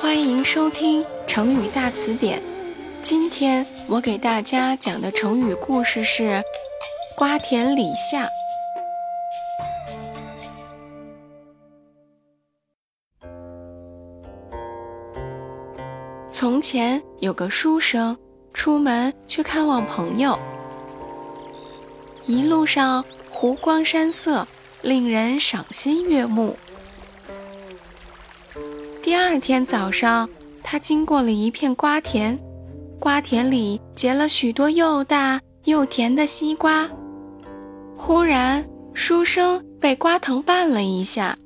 欢迎收听成语大词典。今天我给大家讲的成语故事是“瓜田李下”。从前有个书生出门去看望朋友，一路上湖光山色，令人赏心悦目。第二天早上，他经过了一片瓜田，瓜田里结了许多又大又甜的西瓜。忽然，书生被瓜藤绊了一下，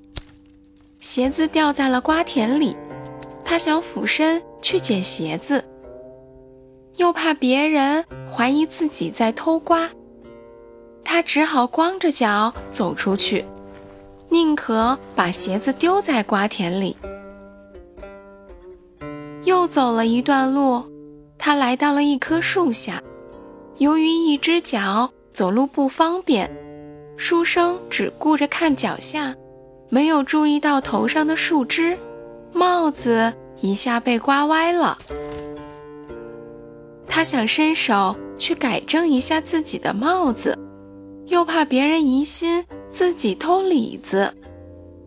鞋子掉在了瓜田里。他想俯身去捡鞋子，又怕别人怀疑自己在偷瓜，他只好光着脚走出去，宁可把鞋子丢在瓜田里。走了一段路，他来到了一棵树下。由于一只脚走路不方便，书生只顾着看脚下，没有注意到头上的树枝。帽子一下被刮歪了。他想伸手去改正一下自己的帽子，又怕别人疑心自己偷李子，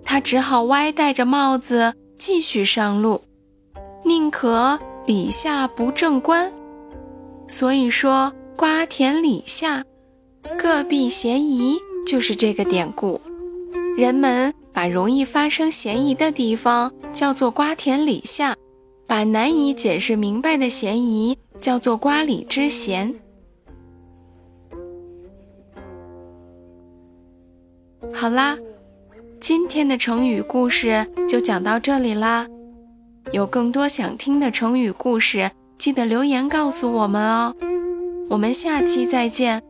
他只好歪戴着帽子继续上路。宁可李下不正官，所以说瓜田李下，各避嫌疑，就是这个典故。人们把容易发生嫌疑的地方叫做瓜田李下，把难以解释明白的嫌疑叫做瓜李之嫌。好啦，今天的成语故事就讲到这里啦。有更多想听的成语故事，记得留言告诉我们哦。我们下期再见。